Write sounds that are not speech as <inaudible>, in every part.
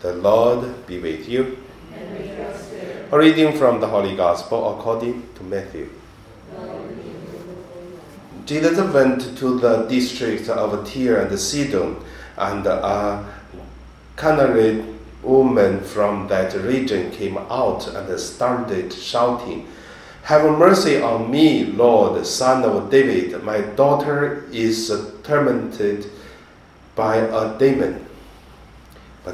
The Lord be with you. A reading from the Holy Gospel according to Matthew. Jesus went to the district of Tyre and Sidon, and a Canaanite woman from that region came out and started shouting, Have mercy on me, Lord, son of David. My daughter is tormented by a demon.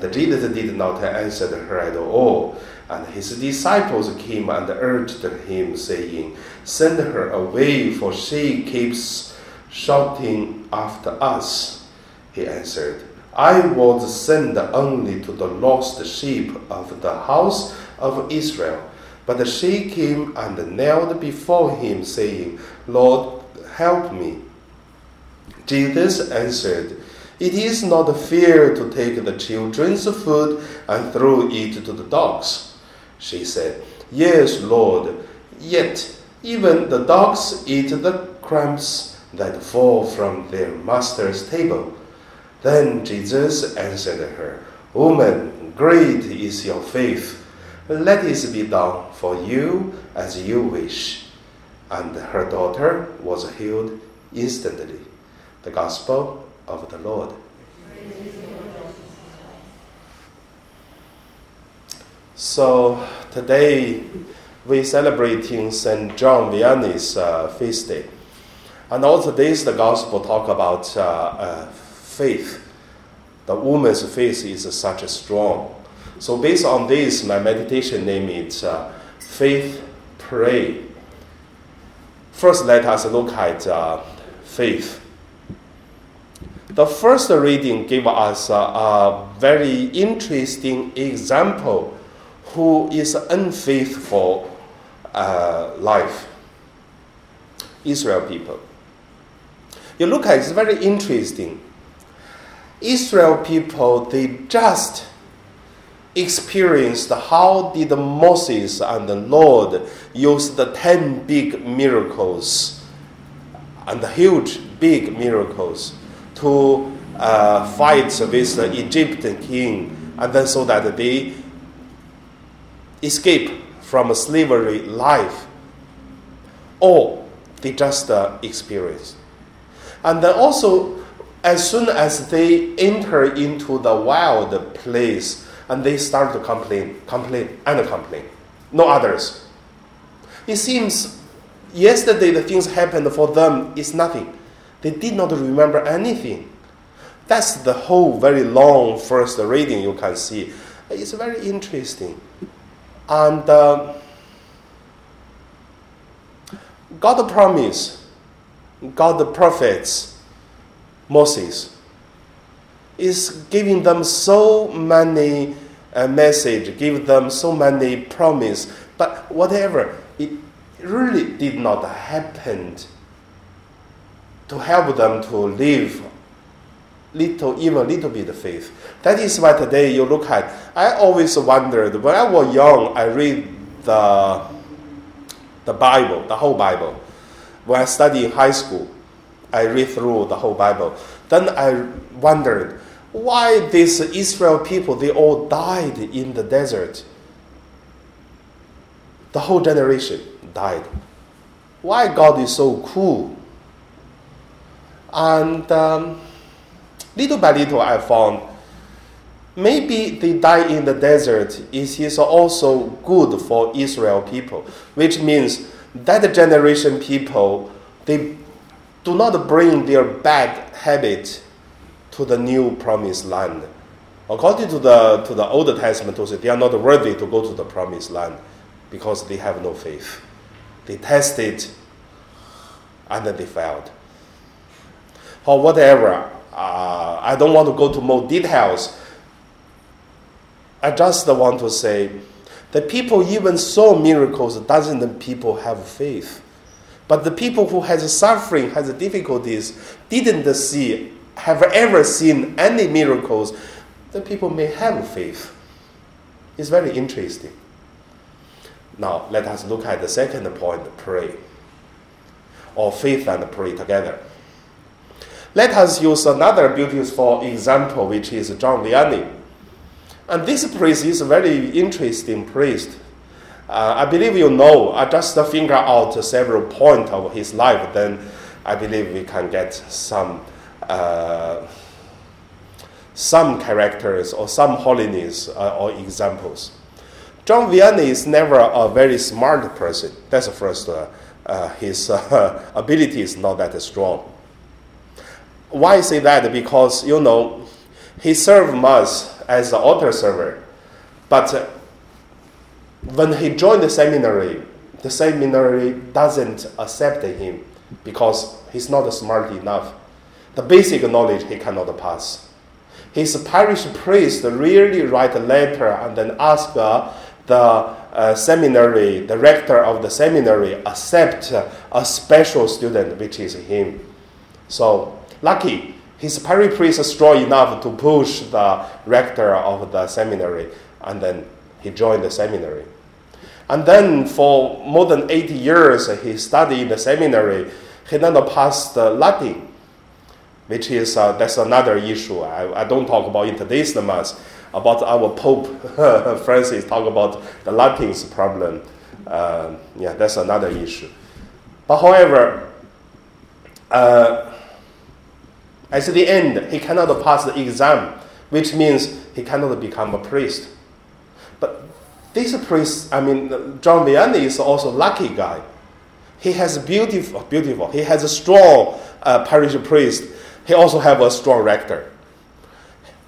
But Jesus did not answer her at all. And his disciples came and urged him, saying, Send her away, for she keeps shouting after us. He answered, I was sent only to the lost sheep of the house of Israel. But she came and knelt before him, saying, Lord, help me. Jesus answered, It is not fair to take the children's food and throw it to the dogs. She said, Yes, Lord, yet even the dogs eat the crumbs that fall from their master's table. Then Jesus answered her, Woman, great is your faith. Let it be done for you as you wish. And her daughter was healed instantly. The Gospel of the Lord. So today we're celebrating St. John Vianney's uh, feast day. And also today's the Gospel talk about uh, uh, faith. The woman's faith is such a strong. So based on this, my meditation name is uh, Faith Pray. First, let us look at uh, faith. The first reading gave us a, a very interesting example who is unfaithful uh, life. Israel people. You look at it, it's very interesting. Israel people, they just experienced how did Moses and the Lord use the ten big miracles and the huge big miracles to uh, fight with the Egyptian king, and then so that they escape from a slavery life, or they just uh, experience. And then also, as soon as they enter into the wild place, and they start to complain, complain, and complain. No others. It seems yesterday the things happened for them is nothing. They did not remember anything. That's the whole very long first reading you can see. It's very interesting. And uh, God promised, God the prophets, Moses, is giving them so many uh, message, give them so many promise, but whatever, it really did not happen to help them to live little, even little bit of faith. That is why today you look at. I always wondered when I was young. I read the the Bible, the whole Bible. When I studied in high school, I read through the whole Bible. Then I wondered why these Israel people they all died in the desert. The whole generation died. Why God is so cool? And um, little by little, I found maybe they die in the desert is, is also good for Israel people, which means that generation people they do not bring their bad habit to the new promised land. According to the to the Old Testament, they are not worthy to go to the promised land because they have no faith. They tested and then they failed. Or whatever, uh, I don't want to go to more details. I just want to say that people even saw miracles doesn't people have faith. But the people who has suffering, has difficulties, didn't see, have ever seen any miracles, the people may have faith. It's very interesting. Now let us look at the second point, pray. Or faith and pray together. Let us use another beautiful example, which is John Vianney. And this priest is a very interesting priest. Uh, I believe you know. I just figure out several points of his life. Then I believe we can get some uh, some characters or some holiness uh, or examples. John Vianney is never a very smart person. That's the first. Uh, uh, his <laughs> ability is not that strong. Why I say that? Because you know he served Mass as the altar server, but when he joined the seminary, the seminary doesn't accept him because he's not smart enough. The basic knowledge he cannot pass. His parish priest really write a letter and then ask uh, the uh, seminary, the rector of the seminary, accept a special student, which is him. So lucky, his parish priest is strong enough to push the rector of the seminary, and then he joined the seminary. And then for more than 80 years, he studied in the seminary. He never passed Latin, which is uh, that's another issue. I, I don't talk about in today's mass. About our Pope <laughs> Francis talk about the Latin's problem. Uh, yeah, that's another issue. But however, uh, at the end, he cannot pass the exam, which means he cannot become a priest. But this priest, I mean, John Vianney is also a lucky guy. He has beautiful, beautiful. He has a strong uh, parish priest. He also have a strong rector.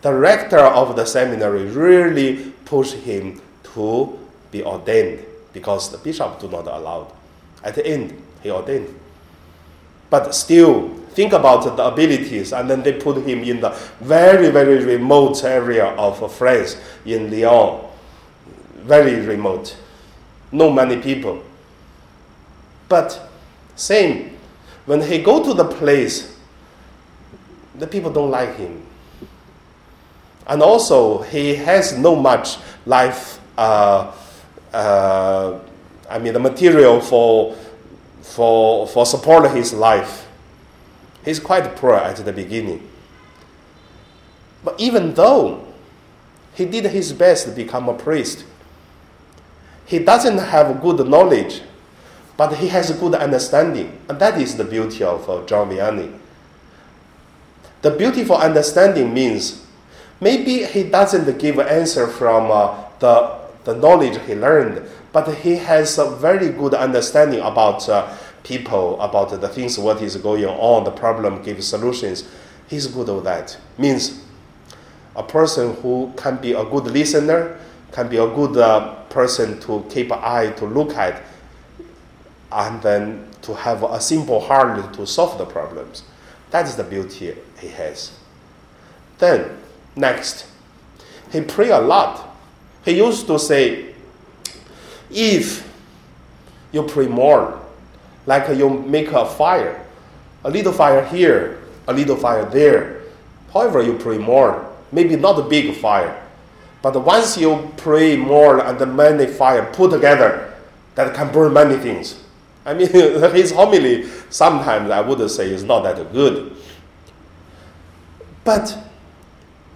The rector of the seminary really pushed him to be ordained because the bishop do not allow. At the end, he ordained. But still, think about the abilities, and then they put him in the very, very remote area of France in Lyon very remote, no many people. But same, when he go to the place, the people don't like him. And also, he has no much life. Uh, uh, I mean, the material for for for support his life. He's quite poor at the beginning. But even though he did his best to become a priest, he doesn't have good knowledge, but he has good understanding. And that is the beauty of uh, John Vianney. The beautiful understanding means maybe he doesn't give answer from uh, the, the knowledge he learned, but he has a very good understanding about uh, people, about the things, what is going on, the problem, give solutions. He's good at that. Means a person who can be a good listener, can be a good uh, person to keep an eye to look at, and then to have a simple heart to solve the problems. That is the beauty he has. Then, next, he pray a lot. He used to say, if you pray more, like you make a fire, a little fire here, a little fire there. However, you pray more, maybe not a big fire, but once you pray more and many fire put together, that can burn many things. I mean, <laughs> his homily sometimes I would say is not that good. But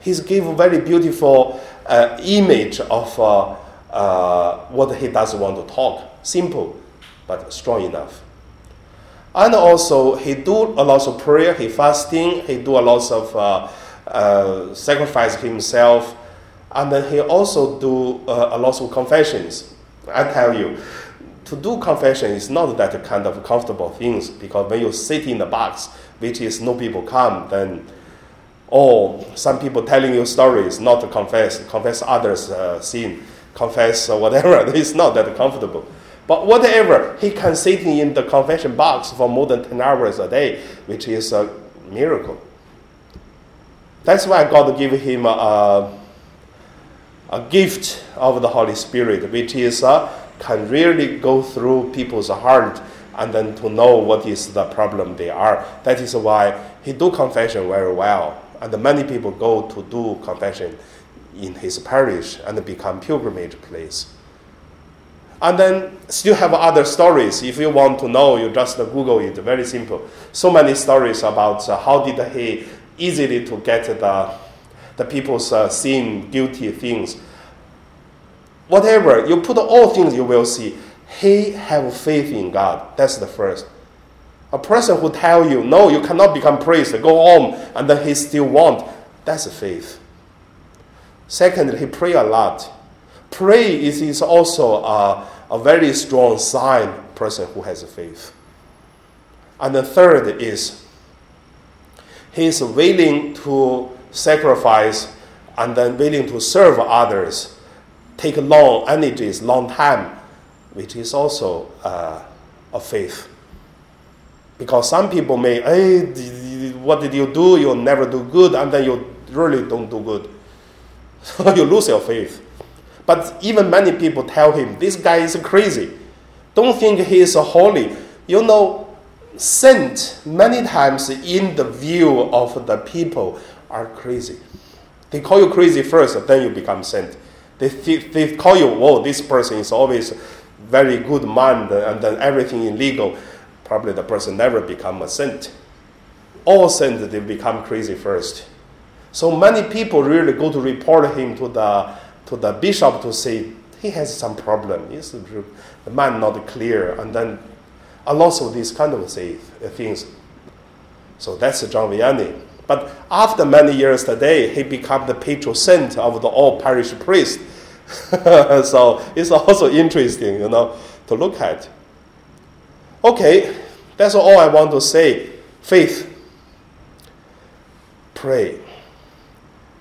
he's give very beautiful uh, image of uh, uh, what he does want to talk. Simple, but strong enough. And also, he do a lot of prayer, he fasting, he do a lot of uh, uh, sacrifice himself, and then he also do uh, a lot of confessions. I tell you, to do confession is not that kind of comfortable things because when you sit in the box, which is no people come, then or some people telling you stories, not to confess, confess others' uh, sin, confess uh, whatever. <laughs> It's not that comfortable. But whatever, he can sit in the confession box for more than 10 hours a day, which is a miracle. That's why God gave him a, a gift of the Holy Spirit, which is uh, can really go through people's heart and then to know what is the problem they are. That is why he do confession very well, and many people go to do confession in his parish and become pilgrimage place. And then still have other stories. If you want to know, you just Google it. Very simple. So many stories about uh, how did he easily to get the the people's uh, sin, guilty things. Whatever, you put all things, you will see. He have faith in God. That's the first. A person who tell you, no, you cannot become priest, go home, and then he still want, that's a faith. Secondly, he pray a lot. Pray is, is also a, a very strong sign person who has a faith. And the third is he is willing to sacrifice and then willing to serve others, take long energies, long time, which is also uh, a faith. Because some people may, hey, what did you do? You'll never do good, and then you really don't do good. <laughs> So you lose your faith. But even many people tell him, this guy is crazy. Don't think he is holy. You know, saint many times in the view of the people are crazy. They call you crazy first, then you become saint. They, they call you, whoa, this person is always very good mind and then everything illegal. Probably the person never become a saint. All saints, they become crazy first. So many people really go to report him to the, to the bishop to say, he has some problem. He's the man not clear. And then a lot of these kind of say, uh, things. So that's John Vianney. But after many years today, he became the patron saint of the all parish priest. <laughs> so it's also interesting, you know, to look at. Okay, that's all I want to say. Faith. Pray.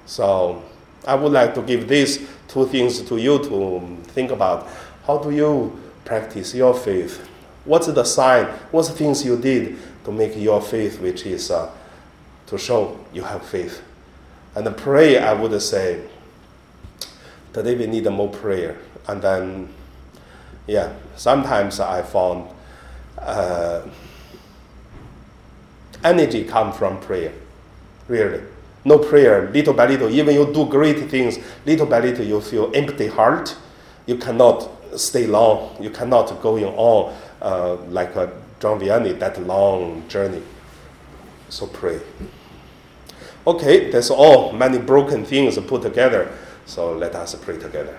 So I would like to give these two things to you to think about. How do you practice your faith? What's the sign? What's the things you did to make your faith, which is uh, to show you have faith? And pray, I would say, today we need more prayer. And then, yeah, sometimes I found uh, energy come from prayer, really. No prayer, little by little, even you do great things, little by little you feel empty heart. You cannot stay long. You cannot go on uh, like a John Vianney, that long journey. So pray. Okay, that's all. Many broken things put together. So let us pray together.